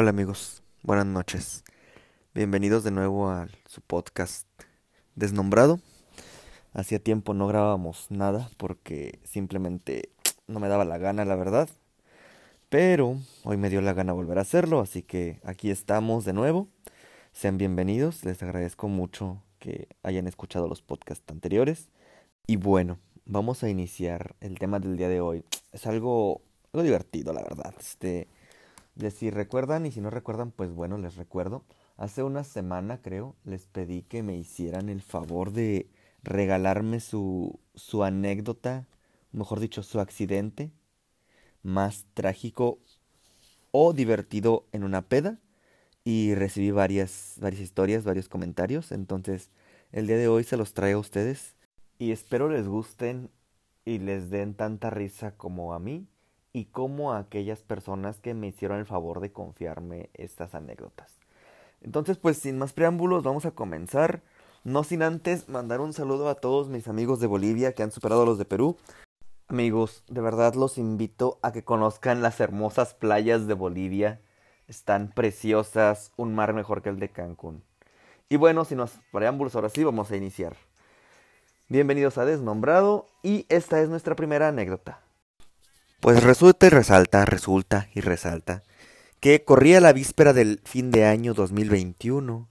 Hola amigos, buenas noches. Bienvenidos de nuevo a su podcast Desnombrado. Hacía tiempo no grabábamos nada porque simplemente no me daba la gana, la verdad. Pero hoy me dio la gana volver a hacerlo, así que aquí estamos de nuevo. Sean bienvenidos, les agradezco mucho que hayan escuchado los podcasts anteriores. Y bueno, vamos a iniciar el tema del día de hoy. Es algo, algo divertido, la verdad. Este, de si recuerdan y si no recuerdan, pues bueno, les recuerdo. Hace una semana, creo, les pedí que me hicieran el favor de regalarme su, su anécdota, mejor dicho, su accidente más trágico o divertido en una peda. Y recibí varias, varias historias, varios comentarios. Entonces, el día de hoy se los traigo a ustedes. Y espero les gusten y les den tanta risa como a mí y como a aquellas personas que me hicieron el favor de confiarme estas anécdotas. Entonces, pues sin más preámbulos, vamos a comenzar. No sin antes mandar un saludo a todos mis amigos de Bolivia que han superado a los de Perú. Amigos, de verdad los invito a que conozcan las hermosas playas de Bolivia. Están preciosas, un mar mejor que el de Cancún. Y bueno, sin más preámbulos, ahora sí vamos a iniciar. Bienvenidos a Desnombrado y esta es nuestra primera anécdota. Pues resulta y resalta, resulta y resalta que corría la víspera del fin de año 2021,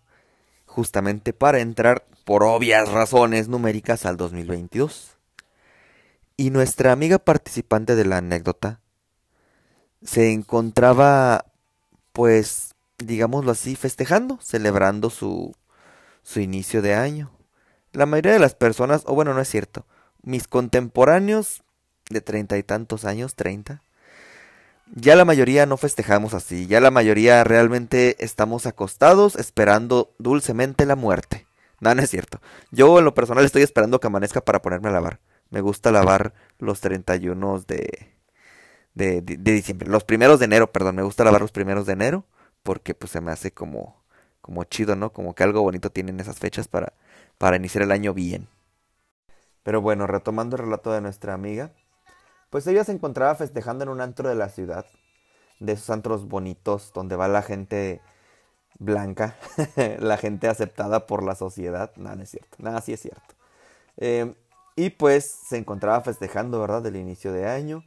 justamente para entrar por obvias razones numéricas al 2022. Y nuestra amiga participante de la anécdota se encontraba, pues, digámoslo así, festejando, celebrando su, su inicio de año. La mayoría de las personas, o bueno, no es cierto, mis contemporáneos de treinta y tantos años, treinta, ya la mayoría no festejamos así, ya la mayoría realmente estamos acostados esperando dulcemente la muerte. No, no es cierto. Yo en lo personal estoy esperando que amanezca para ponerme a lavar. Me gusta lavar los 31 de, de, de, de diciembre. Los primeros de enero, perdón. Me gusta lavar los primeros de enero porque pues se me hace como, como chido, ¿no? Como que algo bonito tienen esas fechas para, para iniciar el año bien. Pero bueno, retomando el relato de nuestra amiga, pues ella se encontraba festejando en un antro de la ciudad, de esos antros bonitos donde va la gente blanca, la gente aceptada por la sociedad. Nada, no es cierto, nada, sí es cierto. Eh, y pues se encontraba festejando, ¿verdad? Del inicio de año.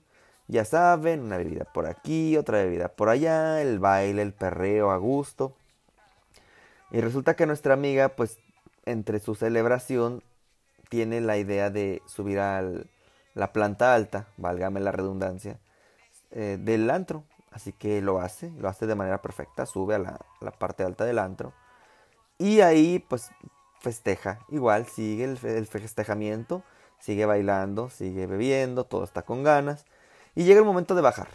Ya saben, una bebida por aquí, otra bebida por allá, el baile, el perreo a gusto. Y resulta que nuestra amiga, pues, entre su celebración, tiene la idea de subir al, la planta alta, válgame la redundancia, eh, del antro. Así que lo hace, lo hace de manera perfecta, sube a la, la, parte alta del antro. Y ahí pues festeja, igual sigue el, el festejamiento, sigue bailando, sigue bebiendo, todo está con ganas. Y llega el momento de bajar.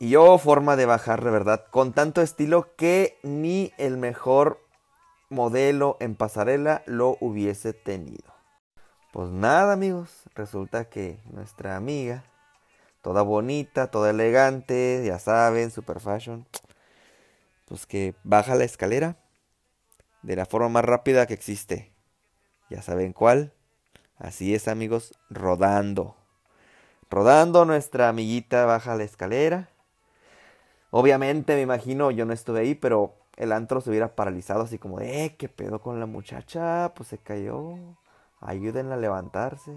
Y yo forma de bajar de verdad, con tanto estilo que ni el mejor modelo en pasarela lo hubiese tenido. Pues nada amigos, resulta que nuestra amiga, toda bonita, toda elegante, ya saben, super fashion, pues que baja la escalera de la forma más rápida que existe. Ya saben cuál. Así es amigos, rodando. Rodando nuestra amiguita baja la escalera. Obviamente me imagino, yo no estuve ahí, pero el antro se hubiera paralizado así como eh, ¿qué pedo con la muchacha? Pues se cayó ayúdenla a levantarse.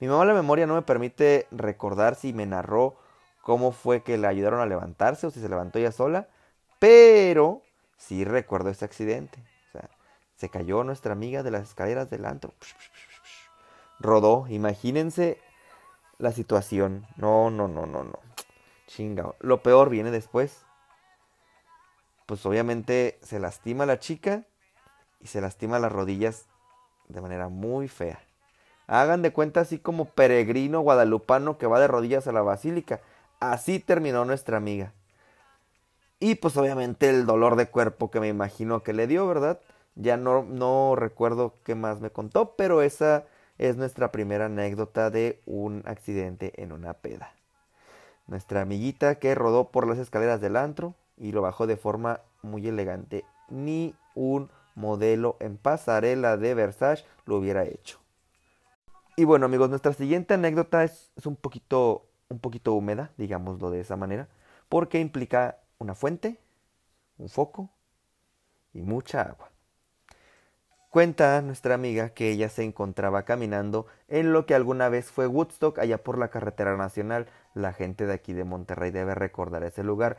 Mi mamá la memoria no me permite recordar si me narró cómo fue que la ayudaron a levantarse o si se levantó ella sola, pero sí recuerdo ese accidente. O sea, se cayó nuestra amiga de las escaleras del antro. Rodó, imagínense la situación. No, no, no, no, no. Chinga. Lo peor viene después. Pues obviamente se lastima la chica y se lastima las rodillas de manera muy fea. Hagan de cuenta así como peregrino guadalupano que va de rodillas a la basílica. Así terminó nuestra amiga. Y pues obviamente el dolor de cuerpo que me imagino que le dio, ¿verdad? Ya no, no recuerdo qué más me contó, pero esa es nuestra primera anécdota de un accidente en una peda. Nuestra amiguita que rodó por las escaleras del antro y lo bajó de forma muy elegante. Ni un modelo en pasarela de Versace lo hubiera hecho. Y bueno amigos, nuestra siguiente anécdota es, un, poquito, un poquito húmeda, digámoslo de esa manera, porque implica una fuente, un foco y mucha agua. Cuenta nuestra amiga que ella se encontraba caminando en lo que alguna vez fue Woodstock allá por la carretera nacional. La gente de aquí de Monterrey debe recordar ese lugar.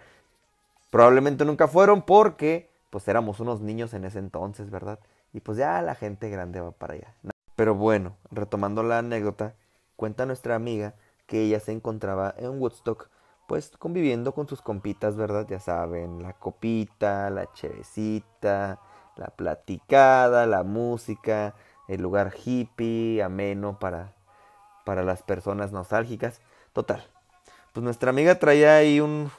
Probablemente nunca fueron porque pues éramos unos niños en ese entonces, ¿verdad? Y pues ya la gente grande va para allá. Pero bueno, retomando la anécdota, cuenta nuestra amiga que ella se encontraba en Woodstock pues conviviendo con sus compitas, ¿verdad? Ya saben, la copita, la chevecita, la platicada, la música, el lugar hippie, ameno para, para las personas nostálgicas. Total. Pues nuestra amiga traía ahí un,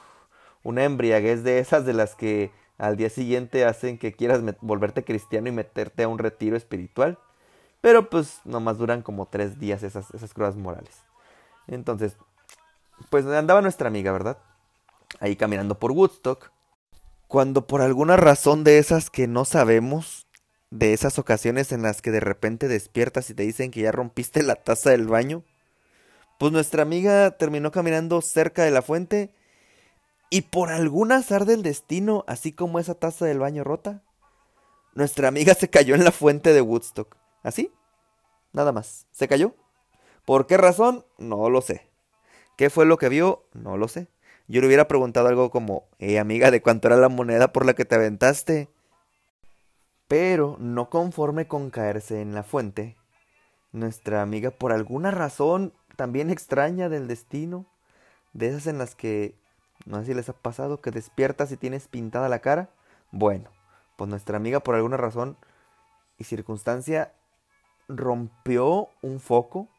una embriaguez de esas de las que al día siguiente hacen que quieras volverte cristiano y meterte a un retiro espiritual. Pero pues nomás duran como tres días esas, esas crudas morales. Entonces, pues andaba nuestra amiga, ¿verdad? Ahí caminando por Woodstock. Cuando por alguna razón de esas que no sabemos, de esas ocasiones en las que de repente despiertas y te dicen que ya rompiste la taza del baño, pues nuestra amiga terminó caminando cerca de la fuente y por algún azar del destino, así como esa taza del baño rota, nuestra amiga se cayó en la fuente de Woodstock. ¿Así? Nada más. ¿Se cayó? ¿Por qué razón? No lo sé. ¿Qué fue lo que vio? No lo sé. Yo le hubiera preguntado algo como, eh, amiga, ¿de cuánto era la moneda por la que te aventaste? Pero, no conforme con caerse en la fuente, nuestra amiga, por alguna razón también extraña del destino, de esas en las que, no sé si les ha pasado, que despiertas y tienes pintada la cara. Bueno, pues nuestra amiga, por alguna razón y circunstancia, rompió un foco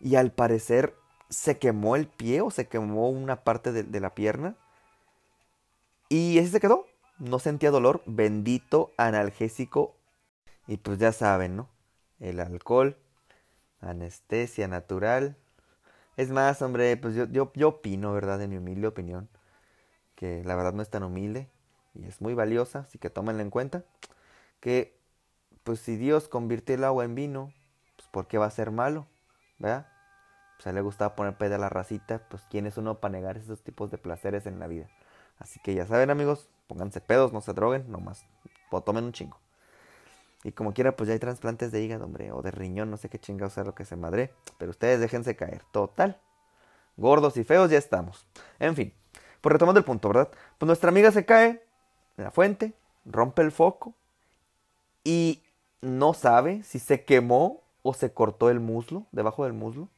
y al parecer se quemó el pie o se quemó una parte de, la pierna. Y ese se quedó. No sentía dolor. Bendito analgésico. Y pues ya saben, ¿no? El alcohol, anestesia natural. Es más, hombre, pues yo, yo, yo opino, ¿verdad? En mi humilde opinión. Que la verdad no es tan humilde. Y es muy valiosa. Así que tómenla en cuenta. Que, pues si Dios convirtió el agua en vino, pues ¿por qué va a ser malo? ¿Verdad? o sea, le gustaba poner pedo a la racita, pues quién es uno para negar esos tipos de placeres en la vida. Así que ya saben amigos, pónganse pedos, no se droguen, nomás, o tomen un chingo. Y como quiera, pues ya hay trasplantes de hígado, hombre, o de riñón, no sé qué chingados sea lo que se madre. Pero ustedes déjense caer, total. Gordos y feos ya estamos. En fin, pues retomando el punto, ¿verdad? Pues nuestra amiga se cae en la fuente, rompe el foco y no sabe si se quemó o se cortó el muslo, debajo del muslo.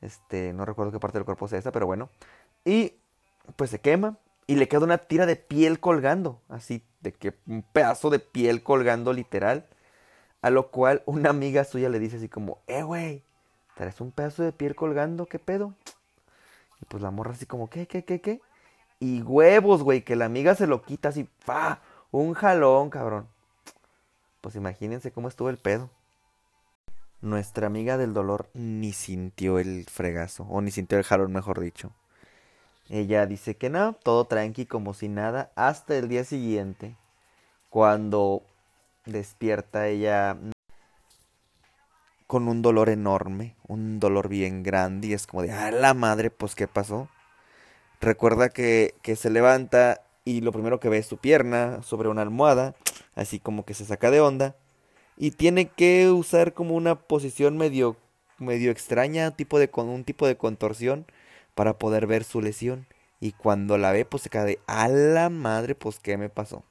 Este, no recuerdo qué parte del cuerpo sea esa, pero bueno. Y pues se quema y le queda una tira de piel colgando, así de que un pedazo de piel colgando literal. A lo cual una amiga suya le dice así como, eh, güey, ¿traes un pedazo de piel colgando? ¿Qué pedo? Y pues la morra así como, ¿qué, qué, qué, qué? Y huevos, güey, que la amiga se lo quita así, ¡fa! Un jalón, cabrón. Pues imagínense cómo estuvo el pedo. Nuestra amiga del dolor ni sintió el fregazo, o ni sintió el jalón, mejor dicho. Ella dice que no, todo tranqui como si nada, hasta el día siguiente, cuando despierta ella con un dolor enorme, un dolor bien grande, y es como de, ah, la madre, pues, ¿qué pasó? Recuerda que, que se levanta y lo primero que ve es su pierna sobre una almohada, así como que se saca de onda y tiene que usar como una posición medio medio extraña, tipo de con un tipo de contorsión para poder ver su lesión y cuando la ve pues se cae de a la madre, pues qué me pasó.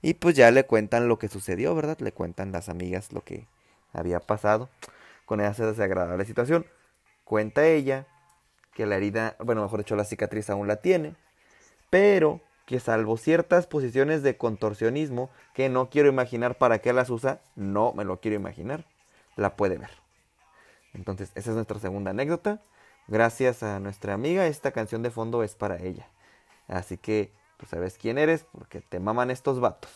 Y pues ya le cuentan lo que sucedió, ¿verdad? Le cuentan las amigas lo que había pasado con esa desagradable situación. Cuenta ella que la herida, bueno, mejor dicho, la cicatriz aún la tiene, pero que salvo ciertas posiciones de contorsionismo que no quiero imaginar para qué las usa, no me lo quiero imaginar, la puede ver. Entonces, esa es nuestra segunda anécdota. Gracias a nuestra amiga, esta canción de fondo es para ella. Así que tú sabes quién eres porque te maman estos vatos.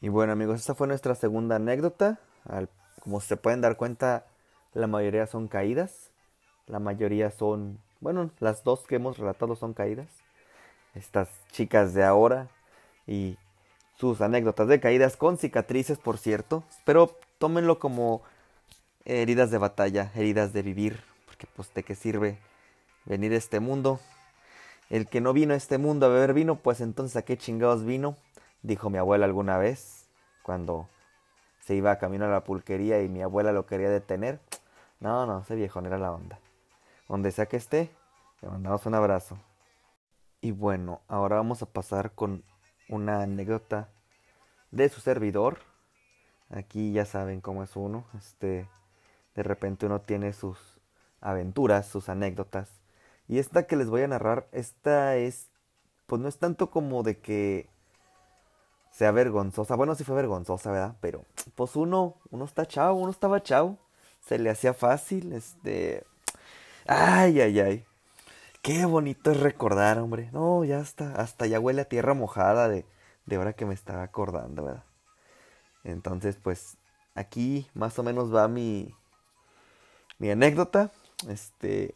Y bueno amigos, esta fue nuestra segunda anécdota. como se pueden dar cuenta, la mayoría son caídas. La mayoría son, bueno, las dos que hemos relatado son caídas estas chicas de ahora y sus anécdotas de caídas con cicatrices, por cierto, pero tómenlo como heridas de batalla, heridas de vivir, porque pues de qué sirve venir a este mundo El que no vino a este mundo a beber vino, pues entonces a qué chingados vino, dijo mi abuela alguna vez, cuando se iba a camino a la pulquería y mi abuela lo quería detener. No, no, ese viejo no era la onda. Donde sea que esté, le mandamos un abrazo. Y bueno, ahora vamos a pasar con una anécdota de su servidor. Aquí ya saben cómo es uno. Este, de repente uno tiene sus aventuras, sus anécdotas. Y esta que les voy a narrar, esta es, pues no es tanto como de que sea vergonzosa. Bueno, sí fue vergonzosa, ¿verdad? Pero, pues uno, uno está chao, uno estaba chao. Se le hacía fácil, este... Ay, ay, ay. Qué bonito es recordar, hombre. No, ya está. Hasta ya huele a tierra mojada de, de ahora que me estaba acordando, ¿verdad? Entonces, pues, aquí más o menos va mi, mi anécdota. Este,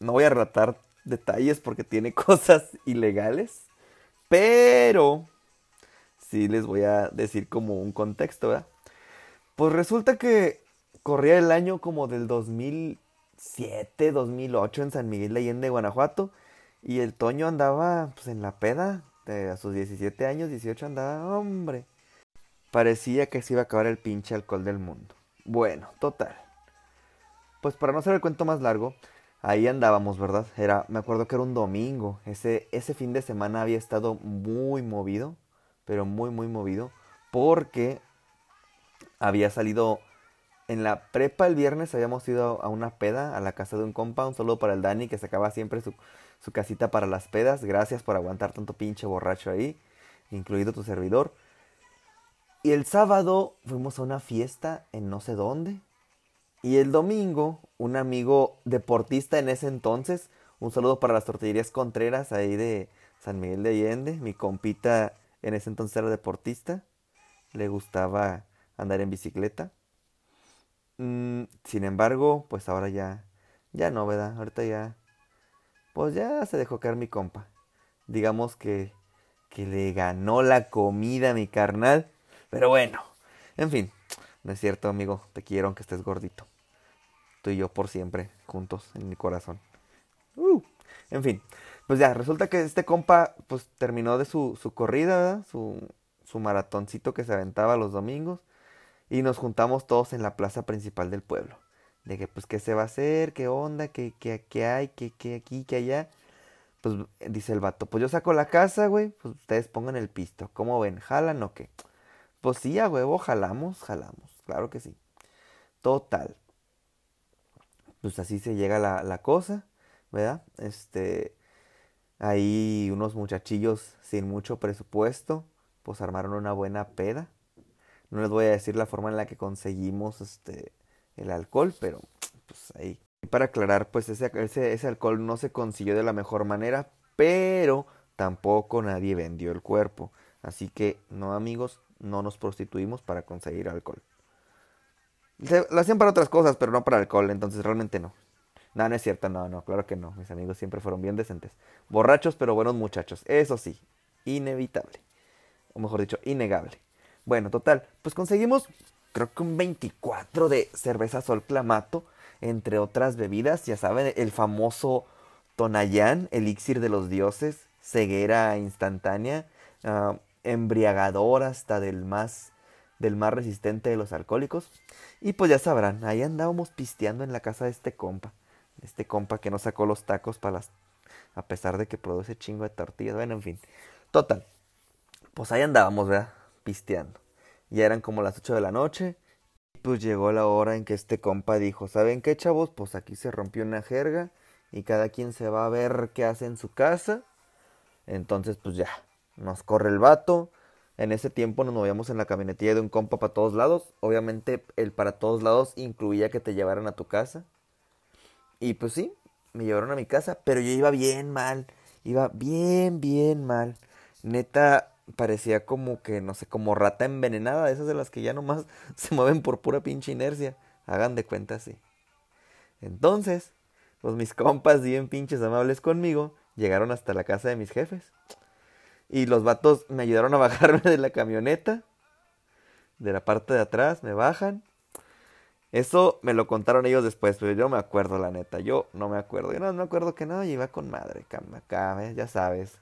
no voy a relatar detalles porque tiene cosas ilegales. Pero sí les voy a decir como un contexto, ¿verdad? Pues resulta que corría el año como del 2007, 2008 en San Miguel de Allende, Guanajuato. Y el Toño andaba pues en la peda, de a sus 17 años, 18 andaba, hombre. Parecía que se iba a acabar el pinche alcohol del mundo. Bueno, total. Pues para no hacer el cuento más largo, ahí andábamos, ¿verdad? Era, me acuerdo que era un domingo. Ese, ese fin de semana había estado muy movido, pero muy, muy movido, porque había salido en la prepa el viernes, habíamos ido a una peda a la casa de un compa, un saludo para el Dani que sacaba siempre su, su casita para las pedas. Gracias por aguantar tanto pinche borracho ahí, incluido tu servidor. Y el sábado fuimos a una fiesta en no sé dónde. Y el domingo, un amigo deportista en ese entonces, un saludo para las tortillerías Contreras ahí de San Miguel de Allende. Mi compita en ese entonces era deportista, le gustaba andar en bicicleta. Mm, sin embargo, pues ahora ya, ya no, ¿verdad? Ahorita ya, pues ya se dejó caer mi compa. Digamos que, que le ganó la comida a mi carnal. Pero bueno, en fin, no es cierto, amigo, te quiero aunque estés gordito. Y yo por siempre, juntos en mi corazón. Uh, en fin, pues ya, resulta que este compa, pues terminó de su, su corrida. Su, su maratoncito que se aventaba los domingos. Y nos juntamos todos en la plaza principal del pueblo. De que, pues, ¿qué se va a hacer? ¿Qué onda? ¿Qué, qué, qué hay? ¿Qué, qué aquí? ¿Qué allá? Pues dice el vato, pues yo saco la casa, güey. Pues ustedes pongan el pisto. ¿Cómo ven? ¿Jalan o qué? Pues sí, a huevo, jalamos, jalamos. Claro que sí. Total. Pues así se llega la, la cosa, ¿verdad? Este. Ahí unos muchachillos sin mucho presupuesto, pues armaron una buena peda. No les voy a decir la forma en la que conseguimos este el alcohol, pero pues ahí. Y para aclarar, pues ese, ese, ese alcohol no se consiguió de la mejor manera, pero tampoco nadie vendió el cuerpo. Así que no amigos, no nos prostituimos para conseguir alcohol. Lo hacían para otras cosas, pero no para alcohol, entonces realmente no. No, no es cierto, no, no, claro que no. Mis amigos siempre fueron bien decentes. Borrachos, pero buenos muchachos. Eso sí, inevitable. O mejor dicho, innegable. Bueno, total, pues conseguimos creo que un 24 de cerveza Sol Clamato, entre otras bebidas, ya saben, el famoso Tonayán, elixir de los dioses, ceguera instantánea, uh, embriagador hasta del más del más resistente de los alcohólicos. Y pues ya sabrán, ahí andábamos pisteando en la casa de este compa. Este compa que no sacó los tacos para las... A pesar de que produce chingo de tortillas. Bueno, en fin. Total. Pues ahí andábamos, ¿verdad? Pisteando. Ya eran como las 8 de la noche. Y pues llegó la hora en que este compa dijo, ¿saben qué, chavos? Pues aquí se rompió una jerga. Y cada quien se va a ver qué hace en su casa. Entonces, pues ya. Nos corre el vato. En ese tiempo nos movíamos en la camionetilla de un compa para todos lados. Obviamente el para todos lados incluía que te llevaran a tu casa. Y pues sí, me llevaron a mi casa, pero yo iba bien mal. Iba bien, bien mal. Neta, parecía como que, no sé, como rata envenenada, esas de las que ya nomás se mueven por pura pinche inercia. Hagan de cuenta así. Entonces, pues mis compas bien pinches amables conmigo llegaron hasta la casa de mis jefes. Y los vatos me ayudaron a bajarme de la camioneta. De la parte de atrás, me bajan. Eso me lo contaron ellos después, pero yo me acuerdo, la neta. Yo no me acuerdo. Yo no me acuerdo que no, iba con madre, acá, ya sabes.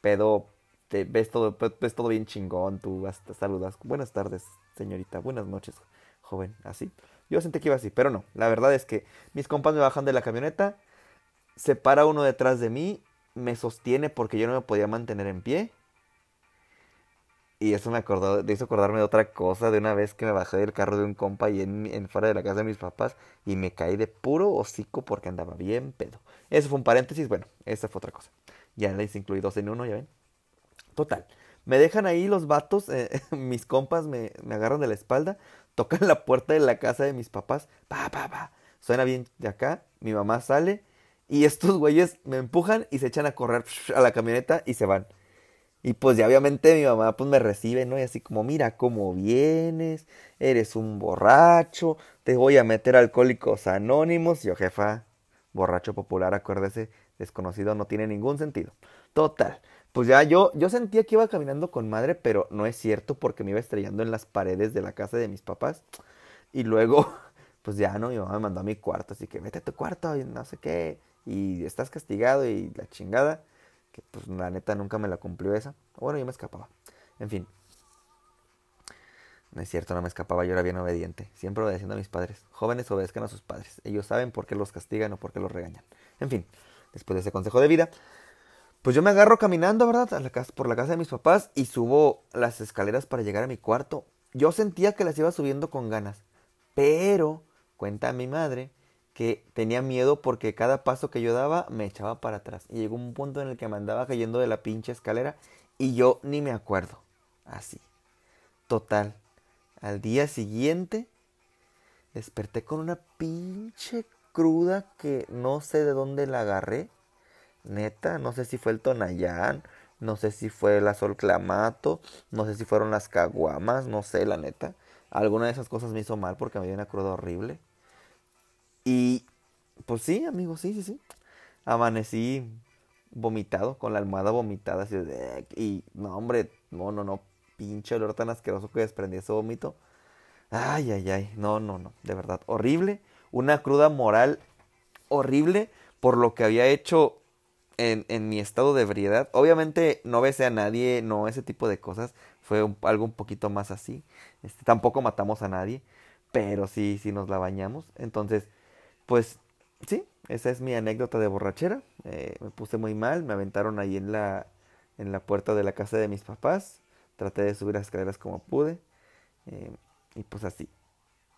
Pedo, te ves todo, ves todo bien chingón, tú hasta saludas. Buenas tardes, señorita. Buenas noches, joven. Así. Yo sentí que iba así, pero no. La verdad es que mis compas me bajan de la camioneta, se para uno detrás de mí, me sostiene porque yo no me podía mantener en pie. Y eso me acordó, hizo acordarme de otra cosa, de una vez que me bajé del carro de un compa y en, en fuera de la casa de mis papás y me caí de puro hocico porque andaba bien pedo. Eso fue un paréntesis, bueno, esa fue otra cosa. Ya les incluí dos en uno, ya ven. Total, me dejan ahí los vatos, eh, mis compas me, me agarran de la espalda, tocan la puerta de la casa de mis papás, pa, pa, pa. Suena bien de acá, mi mamá sale y estos güeyes me empujan y se echan a correr a la camioneta y se van. Y pues ya obviamente mi mamá pues me recibe, ¿no? Y así como, mira cómo vienes, eres un borracho, te voy a meter alcohólicos anónimos. Y yo, jefa, borracho popular, acuérdese, desconocido, no tiene ningún sentido. Total, pues ya yo, yo sentía que iba caminando con madre, pero no es cierto porque me iba estrellando en las paredes de la casa de mis papás. Y luego, pues ya, ¿no? Mi mamá me mandó a mi cuarto, así que vete a tu cuarto y no sé qué. Y estás castigado y la chingada. Que pues la neta nunca me la cumplió esa. Bueno, yo me escapaba. En fin. No es cierto, no me escapaba, yo era bien obediente. Siempre obedeciendo a mis padres. Jóvenes obedezcan a sus padres. Ellos saben por qué los castigan o por qué los regañan. En fin, después de ese consejo de vida, pues yo me agarro caminando, ¿verdad? La casa, por la casa de mis papás y subo las escaleras para llegar a mi cuarto. Yo sentía que las iba subiendo con ganas. Pero, cuenta mi madre, que tenía miedo porque cada paso que yo daba me echaba para atrás. Y llegó un punto en el que me andaba cayendo de la pinche escalera y yo ni me acuerdo. Así. Total. Al día siguiente desperté con una pinche cruda que no sé de dónde la agarré. Neta, no sé si fue el Tonayán, no sé si fue el Azul Clamato, no sé si fueron las caguamas, no sé, la neta. Alguna de esas cosas me hizo mal porque me dio una cruda horrible. Y pues sí, amigo, sí, sí, sí. Amanecí vomitado, con la almohada vomitada, así de... Y no, hombre, no, no, no, pinche olor tan asqueroso que desprendí ese vómito. Ay, ay, ay, no, no, no, de verdad, horrible. Una cruda moral horrible por lo que había hecho en, en, mi estado de ebriedad. Obviamente no besé a nadie, no ese tipo de cosas. Fue algo un poquito más así. Este, tampoco matamos a nadie, pero sí, sí nos la bañamos. Entonces, pues sí, esa es mi anécdota de borrachera. Eh, me puse muy mal, me aventaron ahí en la, en la puerta de la casa de mis papás. Traté de subir las escaleras como pude. Eh, y pues así.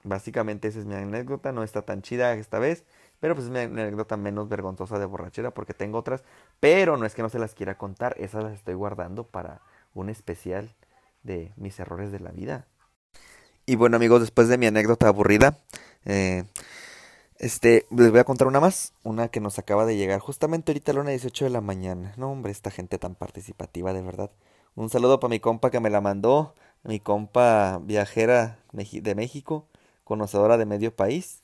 Básicamente esa es mi anécdota. No está tan chida esta vez. Pero pues es mi anécdota menos vergonzosa de borrachera porque tengo otras. Pero no es que no se las quiera contar. Esas las estoy guardando para un especial de mis errores de la vida. Y bueno amigos, después de mi anécdota aburrida, eh, este, les voy a contar una más, una que nos acaba de llegar justamente ahorita a las 18 de la mañana. No hombre, esta gente tan participativa, de verdad. Un saludo para mi compa que me la mandó, mi compa viajera de México, conocedora de medio país.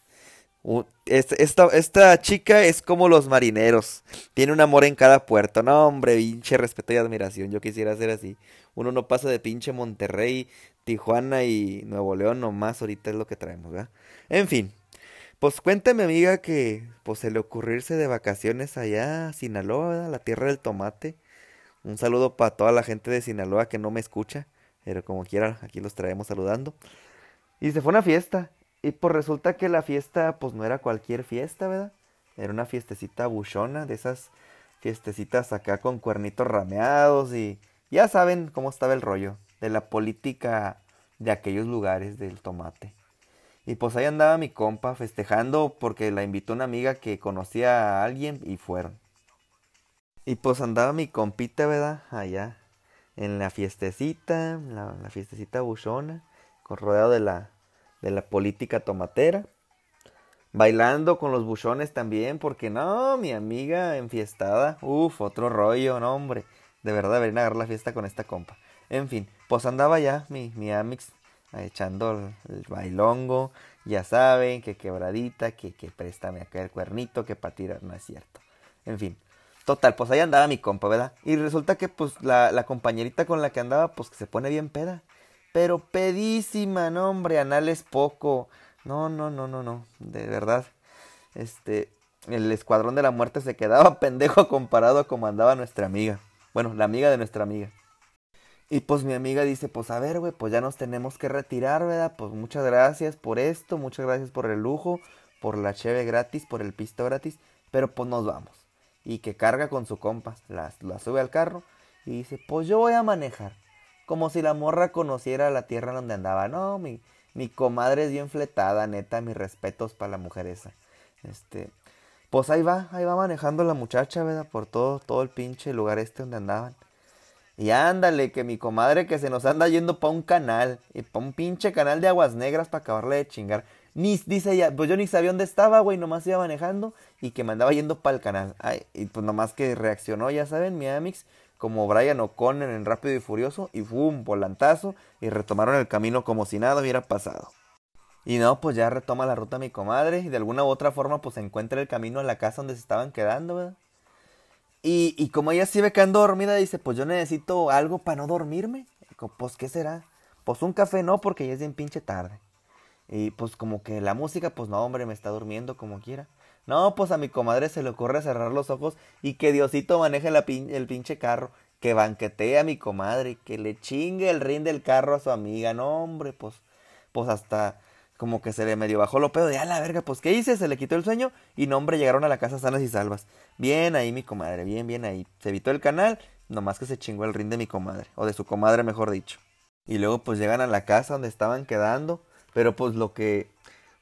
Esta, esta, chica es como los marineros. Tiene un amor en cada puerto. No, hombre, pinche respeto y admiración. Yo quisiera ser así. Uno no pasa de pinche Monterrey, Tijuana y Nuevo León nomás. Ahorita es lo que traemos, ¿verdad? En fin. Pues cuéntame, amiga, que pues se le ocurrirse de vacaciones allá a Sinaloa, la tierra del tomate. Un saludo para toda la gente de Sinaloa que no me escucha. Pero como quiera, aquí los traemos saludando. Y se fue una fiesta. Y pues resulta que la fiesta, pues no era cualquier fiesta, ¿verdad? Era una fiestecita buchona, de esas fiestecitas acá con cuernitos rameados y ya saben cómo estaba el rollo de la política de aquellos lugares del tomate. Y pues ahí andaba mi compa festejando porque la invitó una amiga que conocía a alguien y fueron. Y pues andaba mi compita, ¿verdad? Allá en la fiestecita, la, fiestecita buchona, con rodeado de la de la política tomatera. Bailando con los buchones también, porque no, mi amiga enfiestada, uff, otro rollo, no hombre, de verdad deberían agarrar la fiesta con esta compa. En fin, pues andaba ya mi, mi Amix echando el, bailongo, ya saben, que quebradita, que, que préstame acá el cuernito, que para tirar no es cierto. En fin, total, pues ahí andaba mi compa, ¿verdad? Y resulta que pues la, la compañerita con la que andaba, pues que se pone bien peda pero pedísima, no hombre, anales poco. No, no, no, no, no. De verdad. Este, el escuadrón de la muerte se quedaba pendejo comparado a como andaba nuestra amiga. Bueno, la amiga de nuestra amiga. Y pues mi amiga dice, pues a ver, güey, pues ya nos tenemos que retirar, ¿verdad? Pues muchas gracias por esto, muchas gracias por el lujo, por la cheve gratis, por el pisto gratis, pero pues nos vamos. Y que carga con su compa, la, la sube al carro y dice, pues yo voy a manejar. Como si la morra conociera la tierra donde andaba. No, mi, mi comadre es bien fletada, neta, mis respetos para la mujer esa. Este, pues ahí va, ahí va manejando la muchacha, ¿verdad? Por todo, todo el pinche lugar este donde andaban. Y ándale, que mi comadre que se nos anda yendo pa' un canal, y pa' un pinche canal de aguas negras para acabarle de chingar. Ni, dice ella, pues yo ni sabía dónde estaba, güey, nomás iba manejando y que me andaba yendo para el canal. Ay, y pues nomás que reaccionó, ya saben, mi Amix, como Brian O'Connor en Rápido y Furioso, y un volantazo, y retomaron el camino como si nada hubiera pasado. Y no, pues ya retoma la ruta mi comadre, y de alguna u otra forma, pues encuentra el camino a la casa donde se estaban quedando, ¿verdad? Y, y como ella se iba quedando dormida, dice, pues yo necesito algo para no dormirme. pues, ¿qué será? Pues un café no, porque ya es bien pinche tarde. Y pues como que la música, pues no, hombre, me está durmiendo como quiera. No, pues a mi comadre se le ocurre cerrar los ojos y que Diosito maneje la el pinche carro. Que banquetee a mi comadre, que le chingue el rin del carro a su amiga. No, hombre, pues, pues hasta como que se le medio bajó lo pedo de a la verga, pues ¿qué hice? Se le quitó el sueño y no, hombre, llegaron a la casa sanas y salvas. Bien ahí mi comadre, bien, bien ahí. Se evitó el canal, nomás que se chingó el rin de mi comadre, o de su comadre mejor dicho. Y luego pues llegan a la casa donde estaban quedando, pero pues lo que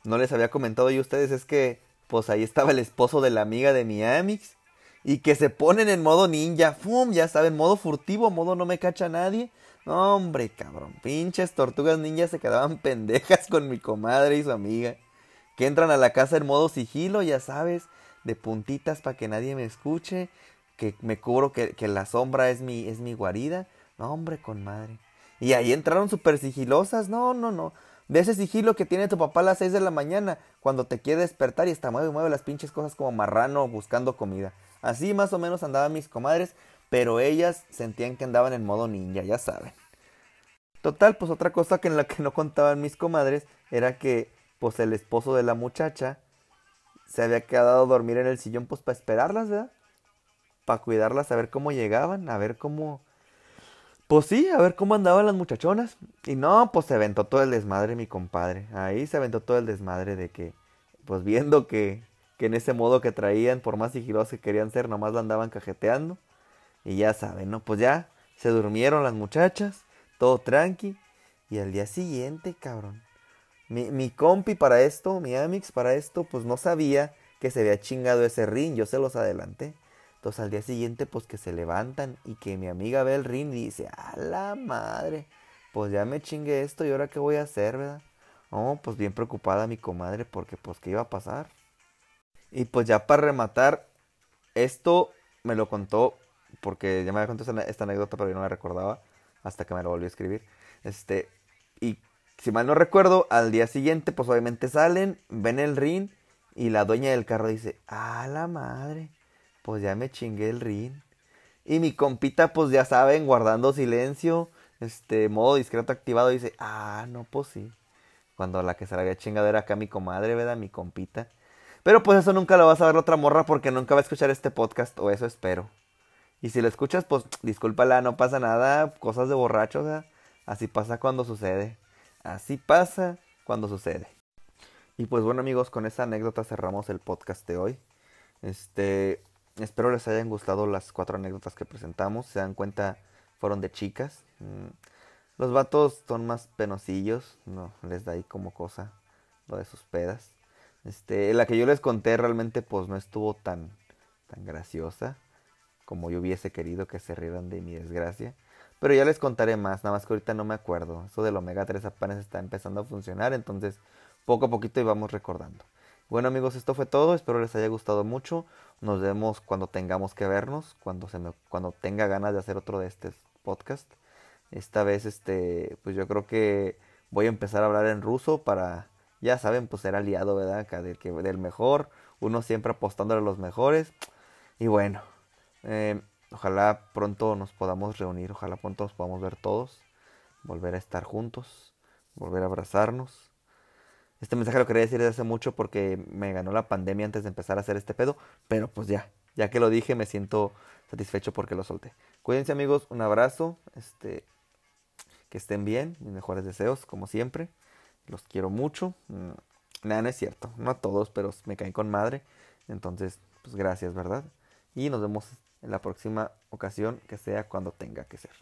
no les había comentado yo a ustedes es que pues ahí estaba el esposo de la amiga de mi Amix y que se ponen en modo ninja, ¡fum! Ya saben, modo furtivo, modo no me cacha nadie hombre, cabrón. Pinches tortugas ninjas se quedaban pendejas con mi comadre y su amiga. Que entran a la casa en modo sigilo, ya sabes, de puntitas para que nadie me escuche. Que me cubro que, que, la sombra es mi, es mi guarida. No, hombre, con madre. Y ahí entraron súper sigilosas. No, no, no. De ese sigilo que tiene tu papá a las 6 de la mañana, cuando te quiere despertar y está mueve mueve las pinches cosas como marrano buscando comida. Así más o menos andaban mis comadres, pero ellas sentían que andaban en modo ninja, ya saben. Total, pues otra cosa que en la que no contaban mis comadres era que pues el esposo de la muchacha se había quedado a dormir en el sillón pues para esperarlas, ¿verdad? Para cuidarlas, a ver cómo llegaban, a ver cómo... Pues sí, a ver cómo andaban las muchachonas. Y no, pues se aventó todo el desmadre mi compadre. Ahí se aventó todo el desmadre de que, pues viendo que, que en ese modo que traían, por más sigilosos que querían ser, nomás la andaban cajeteando. Y ya saben, ¿no? Pues ya se durmieron las muchachas, todo tranqui. Y al día siguiente, cabrón. Mi, compi para esto, mi Amix para esto, pues no sabía que se había chingado ese ring, yo se los adelanté. Entonces al día siguiente, pues que se levantan y que mi amiga ve el ring y dice, a la madre, pues ya me chingué esto y ahora qué voy a hacer, ¿verdad? No, pues bien preocupada mi comadre porque pues qué iba a pasar. Y pues ya para rematar, esto me lo contó porque ya me había contado esta, anécdota, pero yo no la recordaba hasta que me lo volvió a escribir. Este, y si mal no recuerdo, al día siguiente, pues obviamente salen, ven el ring y la dueña del carro dice, ah, la madre, pues ya me chingué el ring. Y mi compita, pues ya saben, guardando silencio, este, modo discreto activado, dice, ah, no, pues sí. Cuando la que se la había chingado era acá mi comadre, ¿verdad? Mi compita. Pero pues eso nunca lo vas a ver otra morra porque nunca va a escuchar este podcast, o eso espero. Y si lo escuchas, pues discúlpala, no pasa nada, cosas de borracho, o sea, así pasa cuando sucede. Así pasa cuando sucede. Y pues bueno amigos, con esa anécdota cerramos el podcast de hoy. Este, espero les hayan gustado las cuatro anécdotas que presentamos. Se dan cuenta, fueron de chicas. Mm, los vatos son más penosillos, no les da ahí como cosa lo de sus pedas. Este, la que yo les conté realmente pues no estuvo tan tan graciosa como yo hubiese querido que se rieran de mi desgracia. Pero ya les contaré más, nada más que ahorita no me acuerdo. Eso del omega 3 apenas está empezando a funcionar, entonces poco a poquito íbamos recordando. Bueno amigos, esto fue todo, espero les haya gustado mucho. Nos vemos cuando tengamos que vernos, cuando, se me, cuando tenga ganas de hacer otro de este podcast. Esta vez, este, pues yo creo que voy a empezar a hablar en ruso para, ya saben, pues ser aliado, ¿verdad? Del, que, del mejor, uno siempre apostándole a los mejores. Y bueno, eh, ojalá pronto nos podamos reunir, ojalá pronto nos podamos ver todos, volver a estar juntos, volver a abrazarnos. Este mensaje lo quería decir desde hace mucho porque me ganó la pandemia antes de empezar a hacer este pedo, pero pues ya, ya que lo dije me siento satisfecho porque lo solté. Cuídense amigos, un abrazo, este, que estén bien, mis mejores deseos, como siempre, los quiero mucho. Mm, nada, es cierto, no a todos, pero me caen con madre, entonces, pues gracias, ¿verdad? Y nos vemos en la próxima ocasión, que sea cuando tenga que ser.